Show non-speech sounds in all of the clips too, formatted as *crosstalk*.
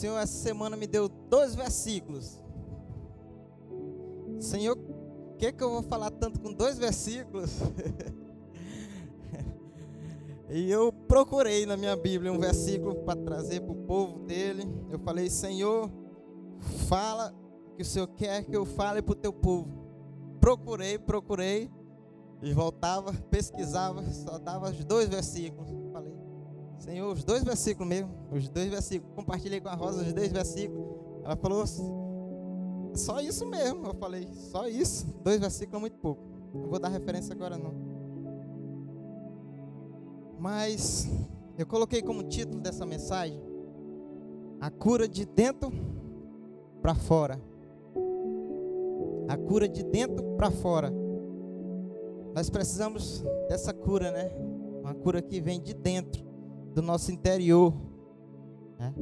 Senhor essa semana me deu dois versículos. Senhor, o que, que eu vou falar tanto com dois versículos? *laughs* e eu procurei na minha Bíblia um versículo para trazer para o povo dele. Eu falei, Senhor, fala que o Senhor quer que eu fale para o teu povo. Procurei, procurei. E voltava, pesquisava, só dava os dois versículos. Senhor, os dois versículos mesmo, os dois versículos. Compartilhei com a Rosa os dois versículos. Ela falou, só isso mesmo. Eu falei, só isso. Dois versículos é muito pouco. Não vou dar referência agora não. Mas eu coloquei como título dessa mensagem a cura de dentro para fora. A cura de dentro para fora. Nós precisamos dessa cura, né? Uma cura que vem de dentro, do nosso interior. Né?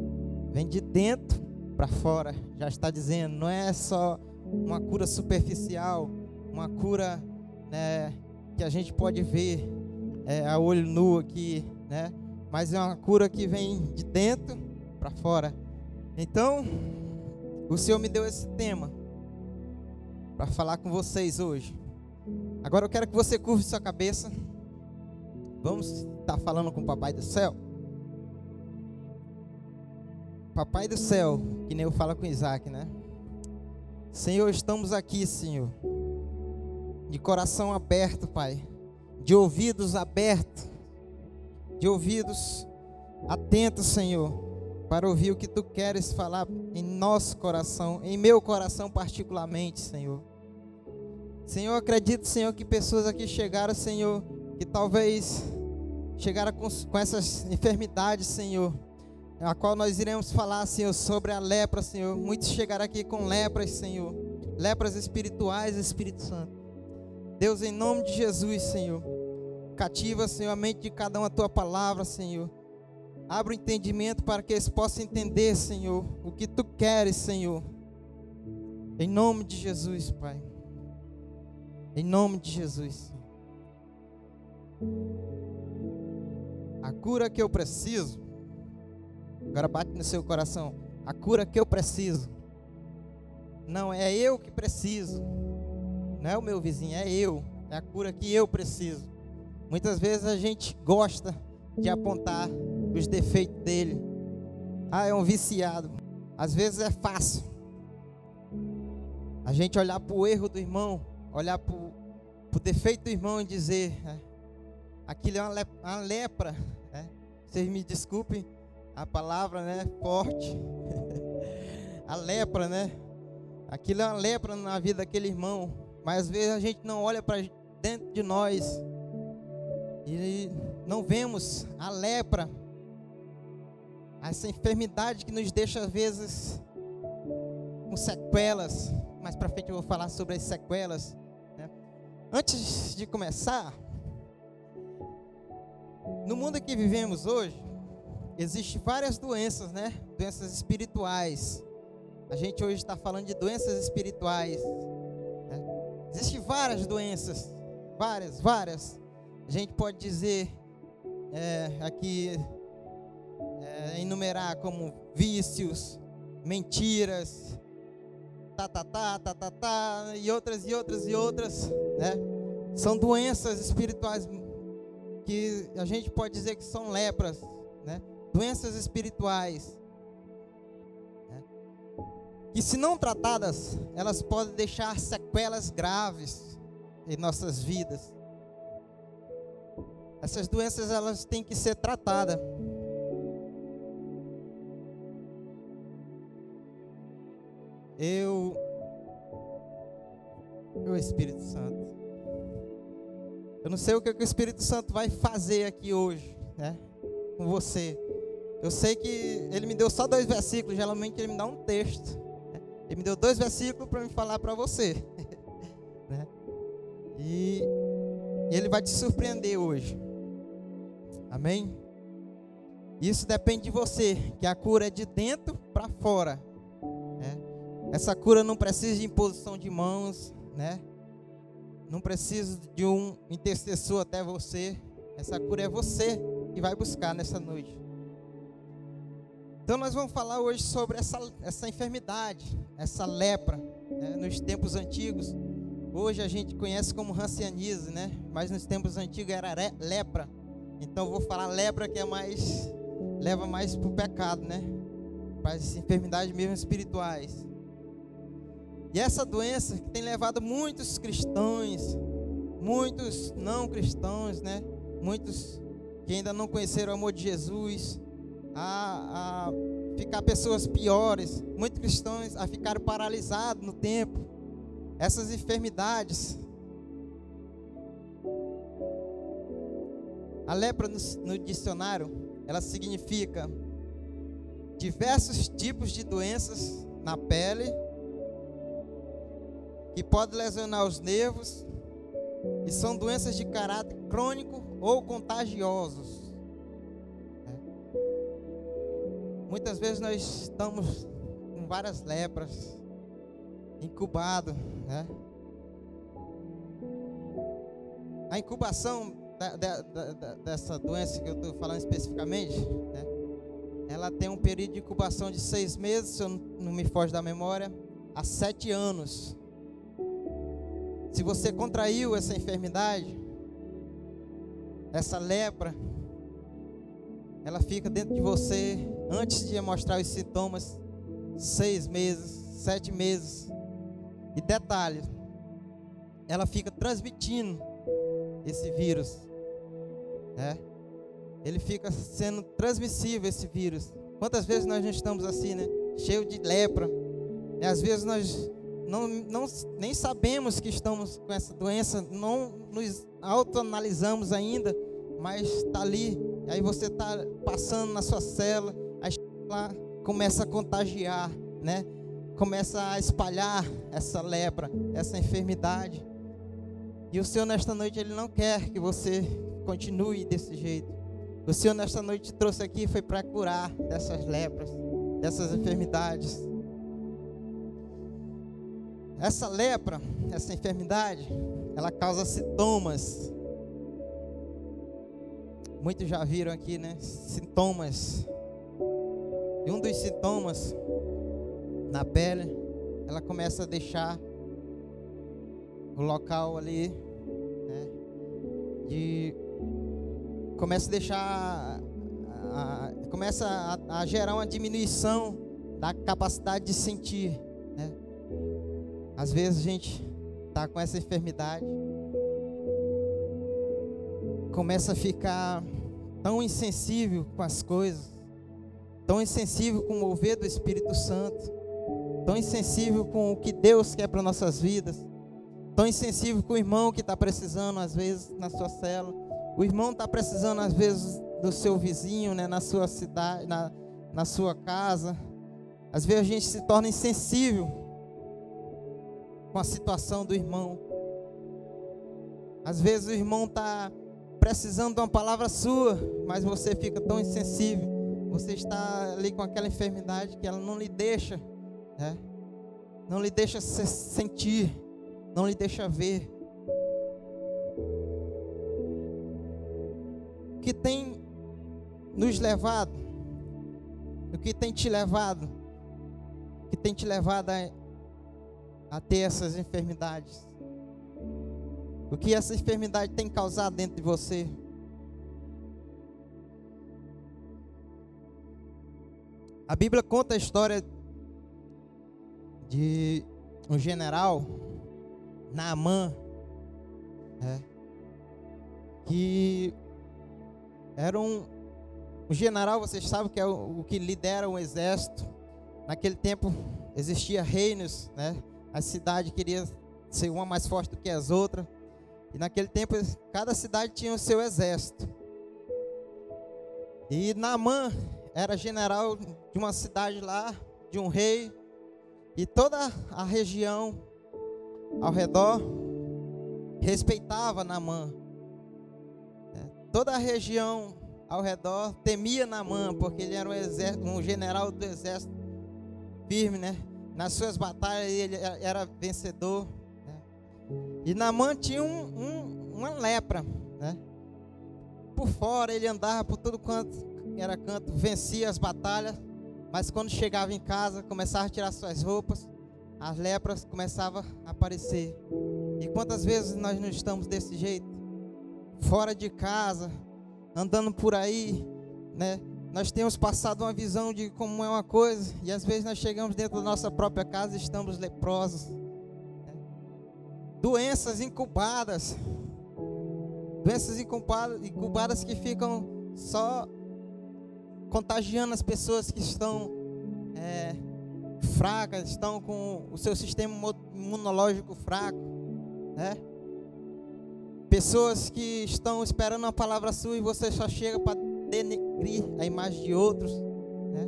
Vem de dentro para fora, já está dizendo, não é só uma cura superficial, uma cura né, que a gente pode ver é, a olho nu aqui, né? Mas é uma cura que vem de dentro para fora. Então, o Senhor me deu esse tema para falar com vocês hoje. Agora eu quero que você curva sua cabeça. Vamos estar falando com o Papai do Céu. Papai do céu, que nem eu falo com Isaac, né? Senhor, estamos aqui, Senhor, de coração aberto, Pai, de ouvidos abertos, de ouvidos atentos, Senhor, para ouvir o que Tu queres falar em nosso coração, em meu coração particularmente, Senhor. Senhor, acredito, Senhor, que pessoas aqui chegaram, Senhor, que talvez chegaram com, com essas enfermidades, Senhor a qual nós iremos falar, Senhor, sobre a lepra, Senhor. Muitos chegaram aqui com lepras, Senhor. Lepras espirituais, Espírito Santo. Deus, em nome de Jesus, Senhor. Cativa, Senhor, a mente de cada um a tua palavra, Senhor. Abra o entendimento para que eles possam entender, Senhor, o que tu queres, Senhor. Em nome de Jesus, Pai. Em nome de Jesus. A cura que eu preciso Agora bate no seu coração. A cura que eu preciso. Não é eu que preciso. Não é o meu vizinho, é eu. É a cura que eu preciso. Muitas vezes a gente gosta de apontar os defeitos dele. Ah, é um viciado. Às vezes é fácil. A gente olhar para o erro do irmão, olhar para o defeito do irmão e dizer: é, aquilo é uma, uma lepra. É. Vocês me desculpem, a palavra, né, forte. *laughs* a lepra, né? Aquilo é uma lepra na vida daquele irmão, mas às vezes a gente não olha para dentro de nós e não vemos a lepra, essa enfermidade que nos deixa às vezes com sequelas. Mais para frente eu vou falar sobre as sequelas. Né? Antes de começar, no mundo que vivemos hoje, Existem várias doenças, né? Doenças espirituais. A gente hoje está falando de doenças espirituais. Né? Existem várias doenças, várias, várias. A gente pode dizer é, aqui, é, enumerar como vícios, mentiras, tá, tá, tá, tá, tá, tá, e outras, e outras, e outras, né? São doenças espirituais que a gente pode dizer que são lepras, né? doenças espirituais, né? que se não tratadas, elas podem deixar sequelas graves em nossas vidas. Essas doenças elas têm que ser tratadas. Eu, o Espírito Santo. Eu não sei o que o Espírito Santo vai fazer aqui hoje, né, com você. Eu sei que ele me deu só dois versículos, geralmente ele me dá um texto. Né? Ele me deu dois versículos para me falar para você. *laughs* né? E ele vai te surpreender hoje. Amém? Isso depende de você, que a cura é de dentro para fora. Né? Essa cura não precisa de imposição de mãos, né? Não precisa de um intercessor até você. Essa cura é você que vai buscar nessa noite. Então nós vamos falar hoje sobre essa, essa enfermidade, essa lepra, né? nos tempos antigos. Hoje a gente conhece como rancianismo, né? Mas nos tempos antigos era lepra. Então vou falar lepra que é mais leva mais para o pecado, né? Para as enfermidades mesmo espirituais. E essa doença que tem levado muitos cristãos, muitos não cristãos, né? Muitos que ainda não conheceram o amor de Jesus, a, a ficar pessoas piores, muitos cristãos a ficar paralisados no tempo. Essas enfermidades. A lepra no, no dicionário, ela significa diversos tipos de doenças na pele que podem lesionar os nervos e são doenças de caráter crônico ou contagiosos. Muitas vezes nós estamos com várias lepras, incubado, né? A incubação da, da, da, dessa doença que eu estou falando especificamente, né? ela tem um período de incubação de seis meses, se eu não me foge da memória, a sete anos. Se você contraiu essa enfermidade, essa lepra, ela fica dentro de você antes de mostrar os sintomas, seis meses, sete meses. E detalhe, ela fica transmitindo esse vírus, né? Ele fica sendo transmissível esse vírus. Quantas vezes nós não estamos assim, né? Cheio de lepra. E às vezes nós não, não, nem sabemos que estamos com essa doença, não nos autoanalisamos ainda, mas está ali aí você está passando na sua cela, aí lá começa a contagiar, né? Começa a espalhar essa lepra, essa enfermidade. E o Senhor nesta noite ele não quer que você continue desse jeito. O Senhor nesta noite te trouxe aqui foi para curar dessas lepras, dessas enfermidades. Essa lepra, essa enfermidade, ela causa sintomas Muitos já viram aqui, né? Sintomas. E um dos sintomas na pele, ela começa a deixar o local ali, né? De começa a deixar a, começa a, a, gerar uma diminuição da capacidade de sentir, né? Às vezes a gente tá com essa enfermidade começa a ficar tão insensível com as coisas, tão insensível com o mover do Espírito Santo, tão insensível com o que Deus quer para nossas vidas, tão insensível com o irmão que está precisando, às vezes, na sua cela. O irmão está precisando, às vezes, do seu vizinho, né, na sua cidade, na, na sua casa. Às vezes a gente se torna insensível com a situação do irmão. Às vezes o irmão está precisando de uma palavra sua, mas você fica tão insensível. Você está ali com aquela enfermidade que ela não lhe deixa, né? não lhe deixa se sentir, não lhe deixa ver. O que tem nos levado, o que tem te levado, o que tem te levado a, a ter essas enfermidades? O que essa enfermidade tem causado dentro de você? A Bíblia conta a história de um general, Naamã, né, que era um, um general, vocês sabem que é o, o que lidera um exército. Naquele tempo existia reinos, né? A cidade queria ser uma mais forte do que as outras. E naquele tempo, cada cidade tinha o seu exército. E Naamã era general de uma cidade lá, de um rei. E toda a região ao redor respeitava Naamã. É, toda a região ao redor temia Naamã, porque ele era um, exército, um general do exército firme, né? Nas suas batalhas ele era vencedor. E Namã tinha um, um, uma lepra, né? Por fora ele andava por tudo quanto era canto, vencia as batalhas, Mas quando chegava em casa, começava a tirar suas roupas, as lepras começavam a aparecer. E quantas vezes nós não estamos desse jeito? Fora de casa, andando por aí, né? Nós temos passado uma visão de como é uma coisa, e às vezes nós chegamos dentro da nossa própria casa e estamos leprosos. Né? Doenças incubadas. Doenças incubadas, que ficam só contagiando as pessoas que estão é, fracas, estão com o seu sistema imunológico fraco, né? Pessoas que estão esperando uma palavra sua e você só chega para denegrir a imagem de outros, né?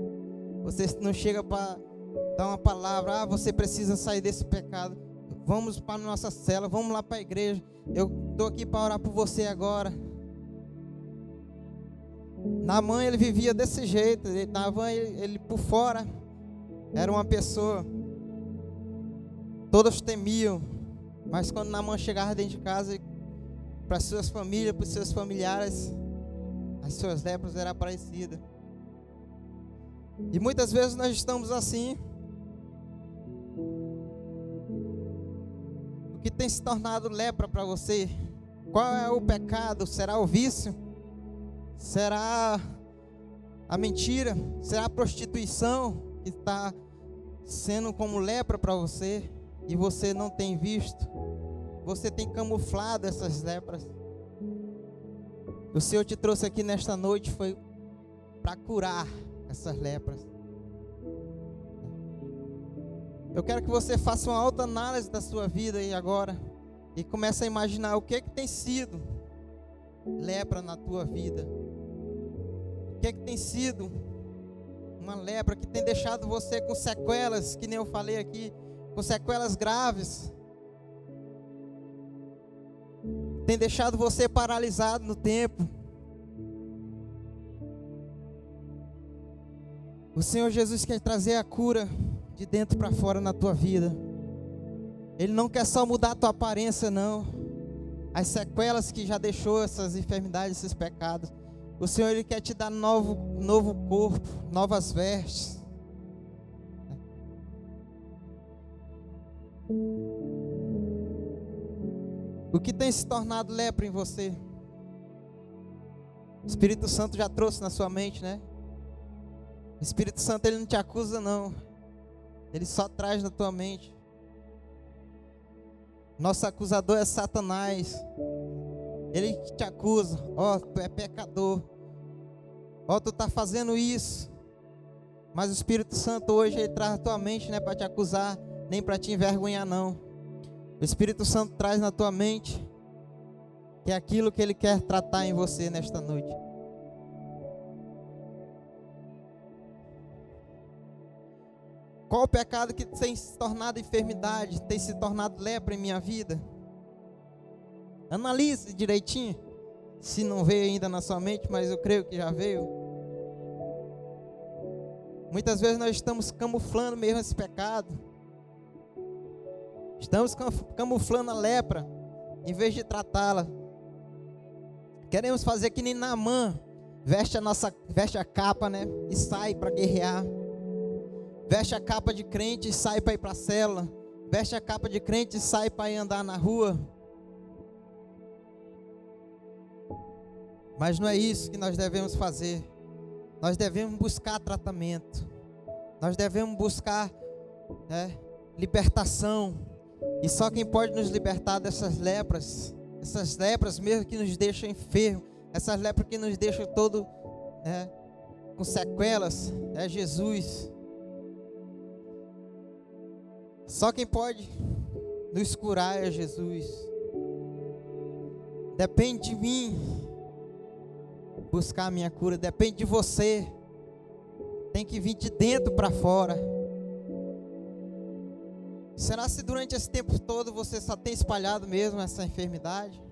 Você não chega para dar uma palavra, ah, você precisa sair desse pecado. Vamos para a nossa cela, vamos lá para a igreja. Eu estou aqui para orar por você agora. Na mãe ele vivia desse jeito, na mãe ele, ele por fora era uma pessoa, todos temiam, mas quando na mãe chegava dentro de casa, para suas famílias, para os seus familiares, as suas lepras eram parecidas. E muitas vezes nós estamos assim. O que tem se tornado lepra para você? Qual é o pecado? Será o vício? Será a mentira? Será a prostituição que está sendo como lepra para você e você não tem visto? Você tem camuflado essas lepras. O Senhor te trouxe aqui nesta noite foi para curar essas lepras. Eu quero que você faça uma alta análise da sua vida aí agora e comece a imaginar o que é que tem sido lepra na tua vida. O que é que tem sido uma lepra que tem deixado você com sequelas, que nem eu falei aqui, com sequelas graves. Tem deixado você paralisado no tempo. O Senhor Jesus quer trazer a cura de dentro para fora na tua vida. Ele não quer só mudar a tua aparência, não. As sequelas que já deixou essas enfermidades, esses pecados. O Senhor ele quer te dar novo, novo corpo, novas vestes. O que tem se tornado lepra em você? O Espírito Santo já trouxe na sua mente, né? O Espírito Santo ele não te acusa não. Ele só traz na tua mente. Nosso acusador é Satanás. Ele te acusa, ó, oh, tu é pecador. Ó, oh, tu tá fazendo isso. Mas o Espírito Santo hoje ele traz a tua mente, não é para te acusar, nem para te envergonhar não. O Espírito Santo traz na tua mente que é aquilo que ele quer tratar em você nesta noite. Qual o pecado que tem se tornado enfermidade, tem se tornado lepra em minha vida? Analise direitinho. Se não veio ainda na sua mente, mas eu creio que já veio. Muitas vezes nós estamos camuflando mesmo esse pecado. Estamos camuflando a lepra, em vez de tratá-la. Queremos fazer que nem Namã, veste a nossa, veste a capa, né, e sai para guerrear. Veste a capa de crente e sai para ir para a cela. Veste a capa de crente e sai para ir andar na rua. Mas não é isso que nós devemos fazer. Nós devemos buscar tratamento. Nós devemos buscar né, libertação. E só quem pode nos libertar dessas lepras, essas lepras mesmo que nos deixam enfermos, essas lepras que nos deixam todo né, com sequelas, é Jesus. Só quem pode nos curar é Jesus. Depende de mim buscar a minha cura, depende de você. Tem que vir de dentro para fora. Será se durante esse tempo todo você só tem espalhado mesmo essa enfermidade?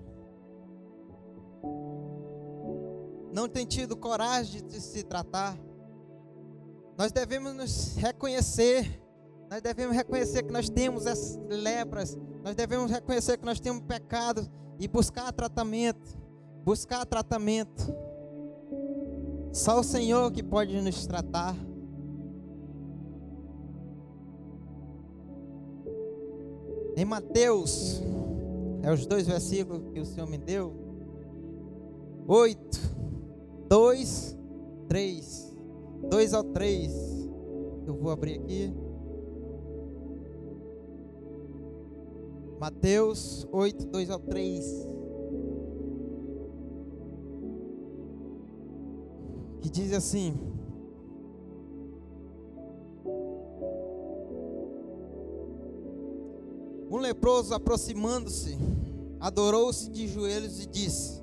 Não tem tido coragem de se tratar? Nós devemos nos reconhecer. Nós devemos reconhecer que nós temos essas lepras. Nós devemos reconhecer que nós temos pecado e buscar tratamento. Buscar tratamento. Só o Senhor que pode nos tratar. Em Mateus, é os dois versículos que o Senhor me deu. 8, 2, 3. 2 ao 3. Eu vou abrir aqui. Mateus 8, 2 ao 3. Que diz assim: Um leproso aproximando-se, adorou-se de joelhos e disse: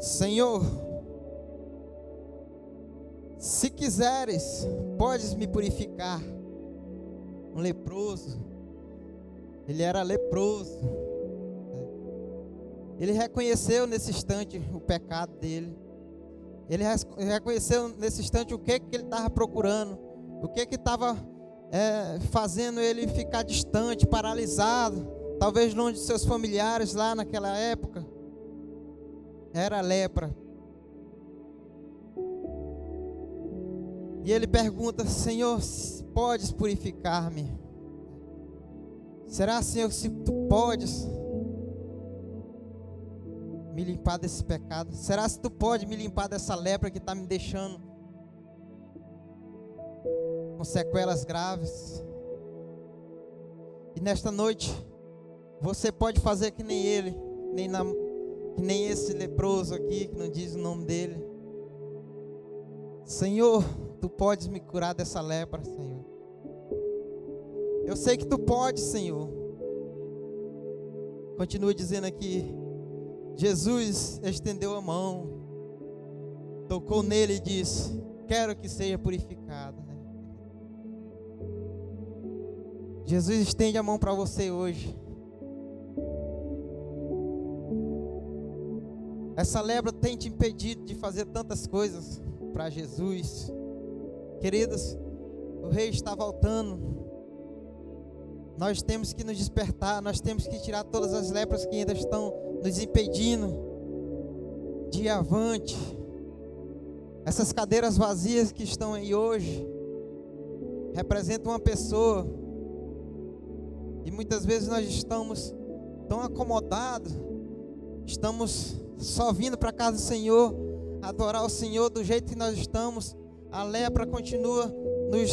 Senhor, se quiseres, podes me purificar. Um leproso, ele era leproso. Ele reconheceu nesse instante o pecado dele. Ele reconheceu nesse instante o que, que ele estava procurando, o que que estava é, fazendo ele ficar distante, paralisado, talvez longe de seus familiares lá naquela época. Era lepra. E ele pergunta: Senhor, podes purificar-me? Será, Senhor, se tu podes me limpar desse pecado? Será se tu pode me limpar dessa lepra que está me deixando sequelas graves? E nesta noite, você pode fazer que nem ele, nem na, que nem esse leproso aqui, que não diz o nome dele. Senhor, tu podes me curar dessa lepra, Senhor. Eu sei que tu podes, Senhor. Continua dizendo aqui. Jesus estendeu a mão, tocou nele e disse: Quero que seja purificado. Jesus estende a mão para você hoje. Essa lepra tem te impedido de fazer tantas coisas para Jesus. Queridos, o rei está voltando. Nós temos que nos despertar, nós temos que tirar todas as lepras que ainda estão nos impedindo de ir avante. Essas cadeiras vazias que estão aí hoje representam uma pessoa. E muitas vezes nós estamos tão acomodados, estamos só vindo para a casa do Senhor, adorar o Senhor do jeito que nós estamos a lepra continua nos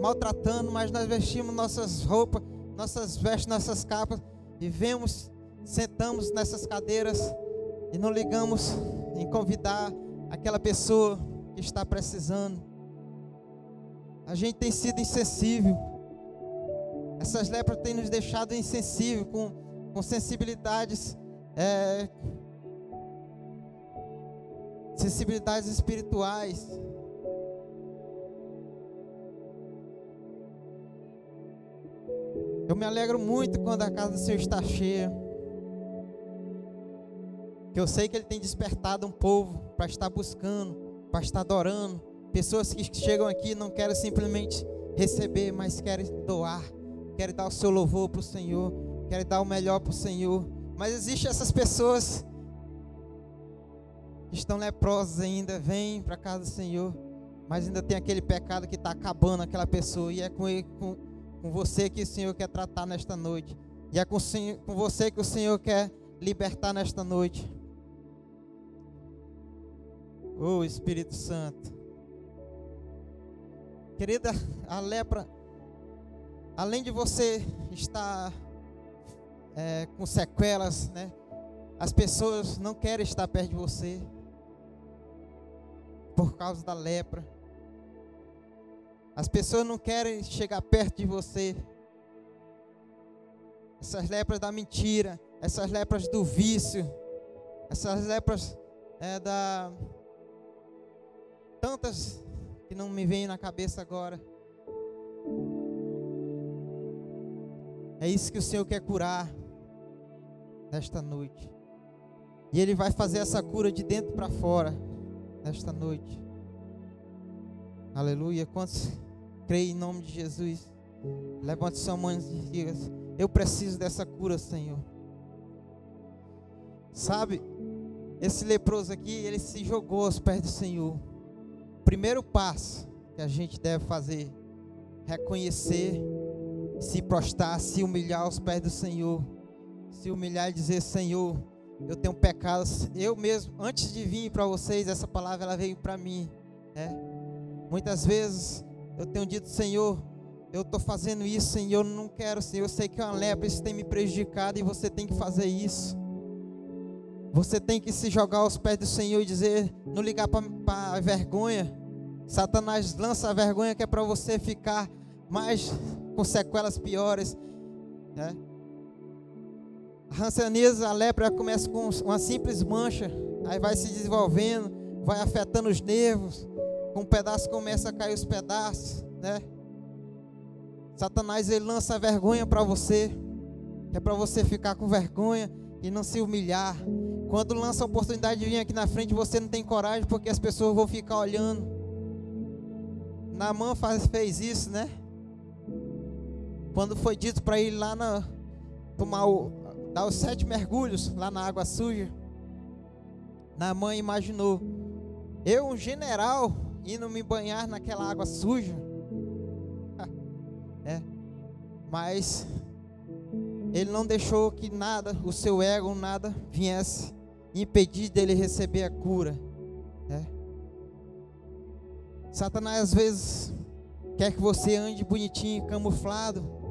maltratando, mas nós vestimos nossas roupas, nossas vestes, nossas capas e vemos, sentamos nessas cadeiras e não ligamos em convidar aquela pessoa que está precisando. A gente tem sido insensível. Essas lepras têm nos deixado insensível, com, com sensibilidades, é, sensibilidades espirituais. Eu me alegro muito quando a casa do Senhor está cheia. Que eu sei que Ele tem despertado um povo para estar buscando, para estar adorando. Pessoas que chegam aqui não querem simplesmente receber, mas querem doar, querem dar o seu louvor para o Senhor, querem dar o melhor para o Senhor. Mas existem essas pessoas que estão leprosas ainda, vêm para casa do Senhor, mas ainda tem aquele pecado que está acabando aquela pessoa, e é com, ele, com com você que o Senhor quer tratar nesta noite. E é com, com você que o Senhor quer libertar nesta noite. Oh Espírito Santo. Querida, a lepra, além de você estar é, com sequelas, né? As pessoas não querem estar perto de você por causa da lepra. As pessoas não querem chegar perto de você. Essas lepras da mentira, essas lepras do vício, essas lepras é, da. Tantas que não me vêm na cabeça agora. É isso que o Senhor quer curar nesta noite. E Ele vai fazer essa cura de dentro para fora nesta noite. Aleluia. Quantos creem em nome de Jesus? Levante sua mão e diga: Eu preciso dessa cura, Senhor. Sabe, esse leproso aqui, ele se jogou aos pés do Senhor. Primeiro passo que a gente deve fazer, reconhecer se prostrar, se humilhar aos pés do Senhor, se humilhar e dizer: Senhor, eu tenho pecados. Eu mesmo, antes de vir para vocês, essa palavra ela veio para mim. Né? Muitas vezes eu tenho dito: Senhor, eu estou fazendo isso, Senhor, não quero, Senhor. Eu sei que é uma lepra, isso tem me prejudicado e você tem que fazer isso. Você tem que se jogar aos pés do Senhor e dizer, não ligar para a vergonha. Satanás lança a vergonha que é para você ficar mais com sequelas piores. Né? A ranceníase, a lepra começa com uma simples mancha, aí vai se desenvolvendo, vai afetando os nervos, com um pedaço começa a cair os pedaços, né? Satanás ele lança vergonha para você, é para você ficar com vergonha e não se humilhar. Quando lança a oportunidade de vir aqui na frente, você não tem coragem porque as pessoas vão ficar olhando. Namã faz, fez isso, né? Quando foi dito para ele lá na, tomar o, dar os sete mergulhos lá na água suja, Namã imaginou, eu, um general, indo me banhar naquela água suja. *laughs* é. Mas ele não deixou que nada, o seu ego, nada, viesse impedir dele receber a cura. É. Satanás às vezes quer que você ande bonitinho, camuflado,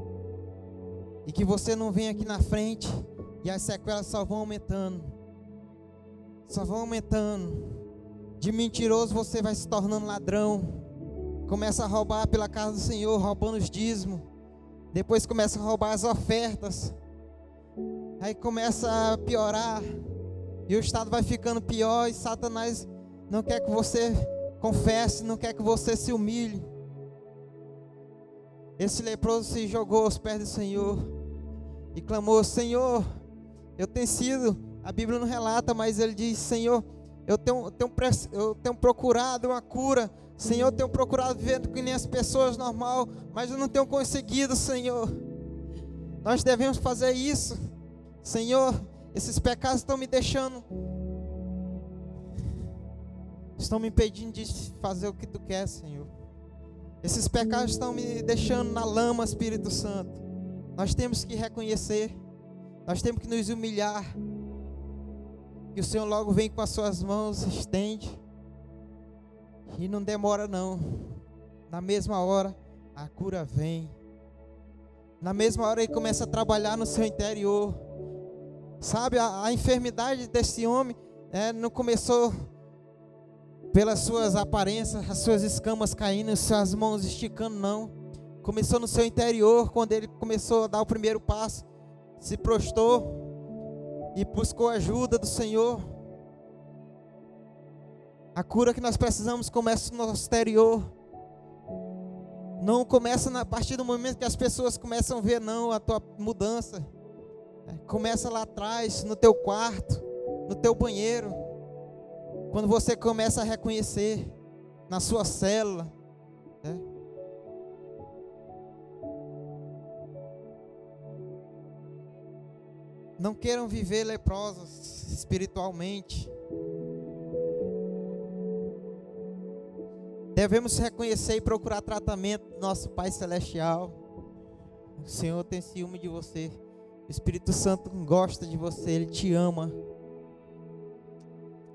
e que você não venha aqui na frente, e as sequelas só vão aumentando, só vão aumentando. De mentiroso você vai se tornando ladrão, começa a roubar pela casa do Senhor, roubando os dízimos, depois começa a roubar as ofertas, aí começa a piorar, e o estado vai ficando pior, e Satanás não quer que você confesse, não quer que você se humilhe. Esse leproso se jogou aos pés do Senhor e clamou: Senhor, eu tenho sido, a Bíblia não relata, mas ele diz: Senhor, eu tenho, eu tenho, eu tenho procurado uma cura. Senhor, eu tenho procurado viver que nem as pessoas normal, mas eu não tenho conseguido, Senhor. Nós devemos fazer isso. Senhor, esses pecados estão me deixando. Estão me impedindo de fazer o que tu quer, Senhor. Esses pecados estão me deixando na lama, Espírito Santo. Nós temos que reconhecer. Nós temos que nos humilhar. Que o Senhor logo vem com as suas mãos, estende. E não demora não. Na mesma hora, a cura vem. Na mesma hora ele começa a trabalhar no seu interior. Sabe, a, a enfermidade desse homem é, não começou pelas suas aparências, as suas escamas caindo, as suas mãos esticando, não. Começou no seu interior, quando ele começou a dar o primeiro passo, se prostou e buscou ajuda do Senhor. A cura que nós precisamos começa no nosso exterior. Não começa a partir do momento que as pessoas começam a ver, não, a tua mudança. É, começa lá atrás, no teu quarto, no teu banheiro. Quando você começa a reconhecer na sua célula. Né? Não queiram viver leprosos espiritualmente. Devemos reconhecer e procurar tratamento do nosso Pai Celestial. O Senhor tem ciúme de você. O Espírito Santo gosta de você, ele te ama.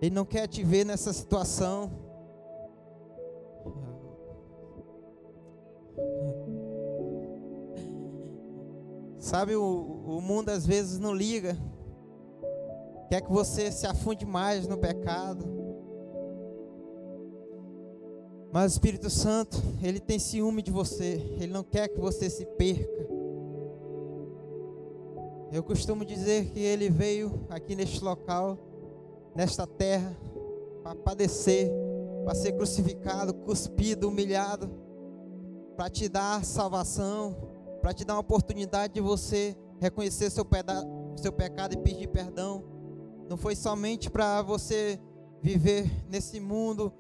Ele não quer te ver nessa situação. Sabe, o, o mundo às vezes não liga. Quer que você se afunde mais no pecado. Mas o Espírito Santo, ele tem ciúme de você. Ele não quer que você se perca. Eu costumo dizer que ele veio aqui neste local, nesta terra, para padecer, para ser crucificado, cuspido, humilhado, para te dar salvação, para te dar uma oportunidade de você reconhecer seu, seu pecado e pedir perdão. Não foi somente para você viver nesse mundo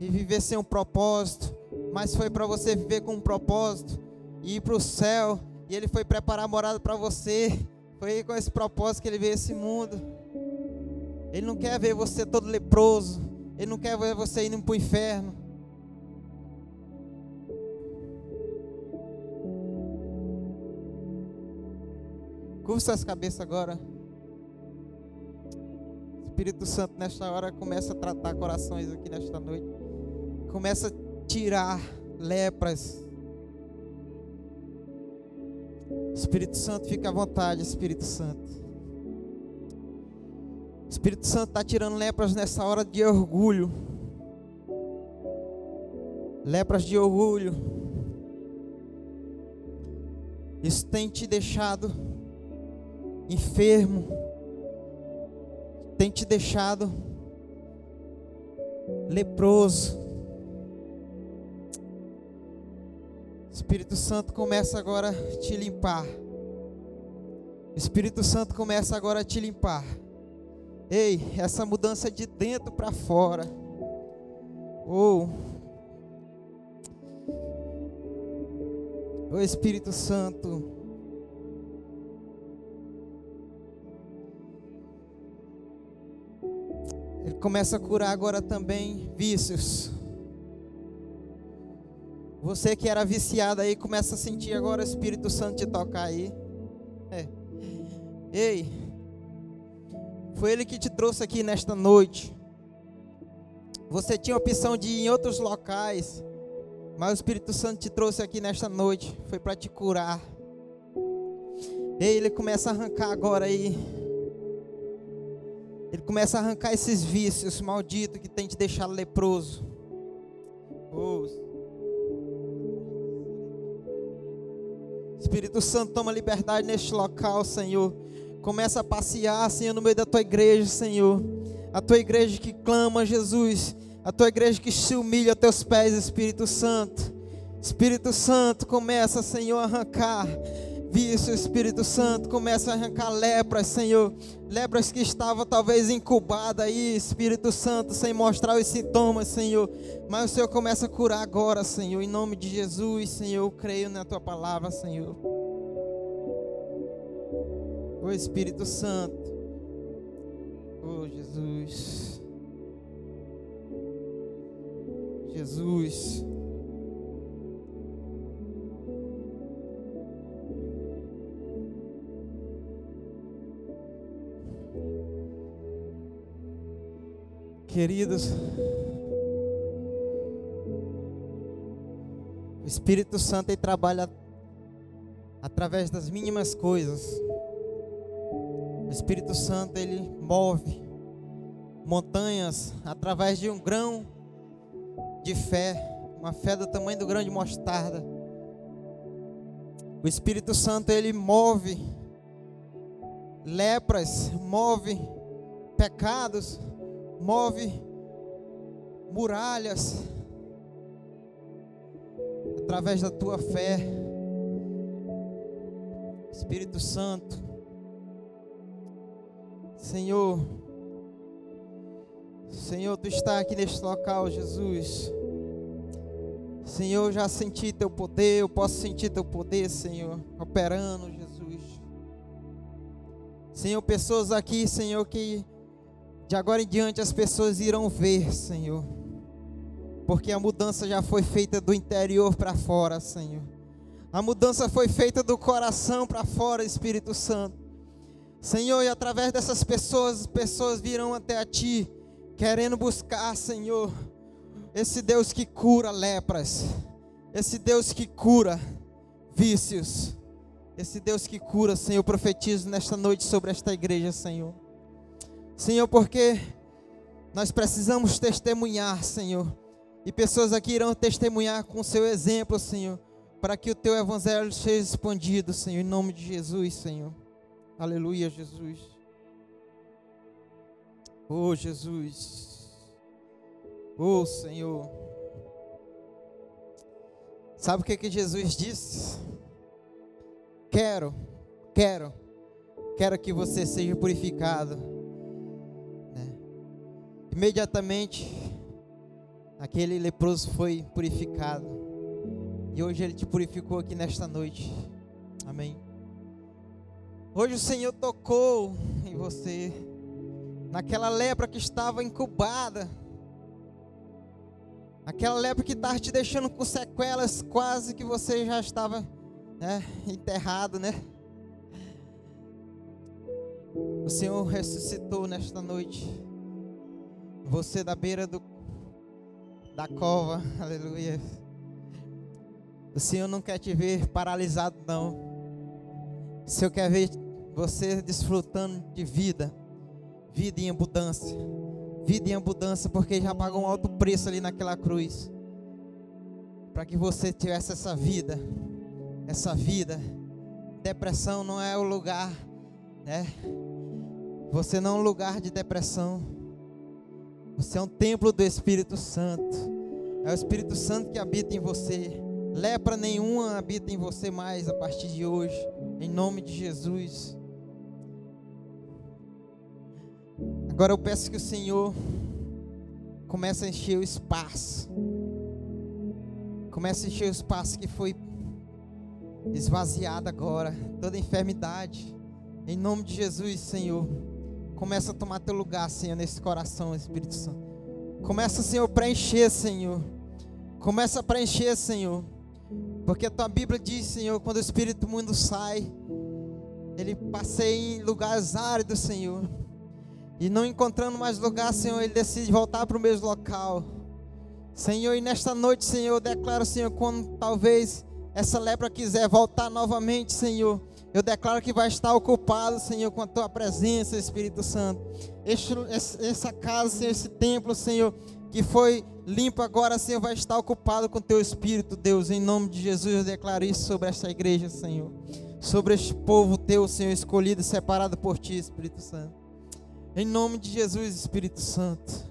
e viver sem um propósito, mas foi para você viver com um propósito e ir para o céu. E Ele foi preparar a morada para você foi com esse propósito que ele veio esse mundo. Ele não quer ver você todo leproso. Ele não quer ver você indo para o inferno. Curva suas cabeças agora. Espírito Santo, nesta hora, começa a tratar corações aqui nesta noite. Começa a tirar lepras. Espírito Santo, fica à vontade, Espírito Santo. Espírito Santo está tirando lepras nessa hora de orgulho. Lepras de orgulho. Isso tem te deixado enfermo. Tem te deixado leproso. Espírito Santo começa agora a te limpar. Espírito Santo começa agora a te limpar. Ei, essa mudança de dentro para fora. Ou oh. O Espírito Santo. Ele começa a curar agora também vícios. Você que era viciado aí, começa a sentir agora o Espírito Santo te tocar aí. É. Ei, foi Ele que te trouxe aqui nesta noite. Você tinha a opção de ir em outros locais, mas o Espírito Santo te trouxe aqui nesta noite. Foi para te curar. E Ele começa a arrancar agora aí. Ele começa a arrancar esses vícios malditos que tem te deixado leproso. Oh. Espírito Santo, toma liberdade neste local, Senhor. Começa a passear, Senhor, no meio da tua igreja, Senhor. A tua igreja que clama, Jesus. A tua igreja que se humilha a teus pés, Espírito Santo. Espírito Santo, começa, Senhor, a arrancar vício, Espírito Santo, começa a arrancar lepras, Senhor. Lepras que estavam talvez incubadas aí, Espírito Santo, sem mostrar os sintomas, Senhor. Mas o Senhor começa a curar agora, Senhor. Em nome de Jesus, Senhor, eu creio na tua palavra, Senhor o Espírito Santo. Oh, Jesus. Jesus. Queridos, o Espírito Santo trabalha através das mínimas coisas. O Espírito Santo ele move montanhas através de um grão de fé, uma fé do tamanho do grão de mostarda. O Espírito Santo ele move lepras, move pecados, move muralhas através da tua fé. Espírito Santo, Senhor, Senhor, tu está aqui neste local, Jesus. Senhor, eu já senti teu poder, eu posso sentir teu poder, Senhor, operando, Jesus. Senhor, pessoas aqui, Senhor, que de agora em diante as pessoas irão ver, Senhor. Porque a mudança já foi feita do interior para fora, Senhor. A mudança foi feita do coração para fora, Espírito Santo. Senhor, e através dessas pessoas, pessoas virão até a Ti, querendo buscar, Senhor, esse Deus que cura lepras, esse Deus que cura vícios, esse Deus que cura, Senhor, profetizo nesta noite sobre esta igreja, Senhor. Senhor, porque nós precisamos testemunhar, Senhor, e pessoas aqui irão testemunhar com o seu exemplo, Senhor, para que o teu evangelho seja expandido, Senhor, em nome de Jesus, Senhor. Aleluia, Jesus. Oh, Jesus. Oh, Senhor. Sabe o que, que Jesus disse? Quero, quero, quero que você seja purificado. Né? Imediatamente, aquele leproso foi purificado. E hoje ele te purificou aqui nesta noite. Amém. Hoje o Senhor tocou em você, naquela lepra que estava incubada, aquela lepra que estava te deixando com sequelas, quase que você já estava né, enterrado, né? O Senhor ressuscitou nesta noite. Você da beira do, da cova, aleluia. O Senhor não quer te ver paralisado, não. O Senhor quer ver você desfrutando de vida, vida em abundância, vida em abundância, porque já pagou um alto preço ali naquela cruz, para que você tivesse essa vida, essa vida. Depressão não é o lugar, né? Você não é um lugar de depressão. Você é um templo do Espírito Santo. É o Espírito Santo que habita em você. Lepra nenhuma habita em você mais a partir de hoje. Em nome de Jesus. Agora eu peço que o Senhor comece a encher o espaço. Comece a encher o espaço que foi esvaziado agora. Toda enfermidade. Em nome de Jesus, Senhor. Começa a tomar teu lugar, Senhor, nesse coração, Espírito Santo. Começa, Senhor, preencher, Senhor. Começa a preencher, Senhor. Porque a tua Bíblia diz, Senhor, quando o Espírito mundo sai, ele passeia em lugares áridos, Senhor. E não encontrando mais lugar, Senhor, ele decide voltar para o mesmo local. Senhor, e nesta noite, Senhor, eu declaro, Senhor, quando talvez essa lepra quiser voltar novamente, Senhor, eu declaro que vai estar ocupado, Senhor, com a tua presença, Espírito Santo. Este, essa casa, Senhor, esse templo, Senhor, que foi limpo agora, Senhor, vai estar ocupado com teu Espírito, Deus. Em nome de Jesus, eu declaro isso sobre esta igreja, Senhor. Sobre este povo teu, Senhor, escolhido e separado por ti, Espírito Santo. Em nome de Jesus, Espírito Santo.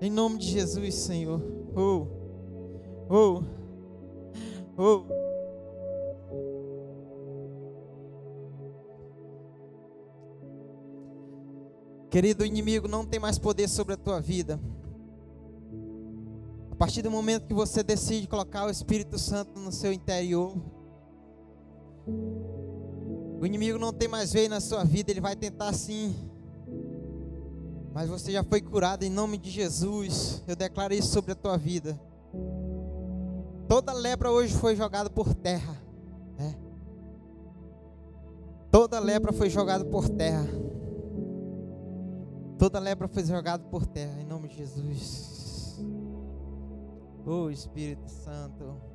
Em nome de Jesus, Senhor. Oh, oh, oh. Querido, inimigo não tem mais poder sobre a tua vida. A partir do momento que você decide colocar o Espírito Santo no seu interior, o inimigo não tem mais veio na sua vida, ele vai tentar sim. Mas você já foi curado em nome de Jesus. Eu declaro isso sobre a tua vida. Toda lepra hoje foi jogada por terra. Né? Toda lepra foi jogada por terra. Toda lepra foi jogada por terra, em nome de Jesus. Oh Espírito Santo.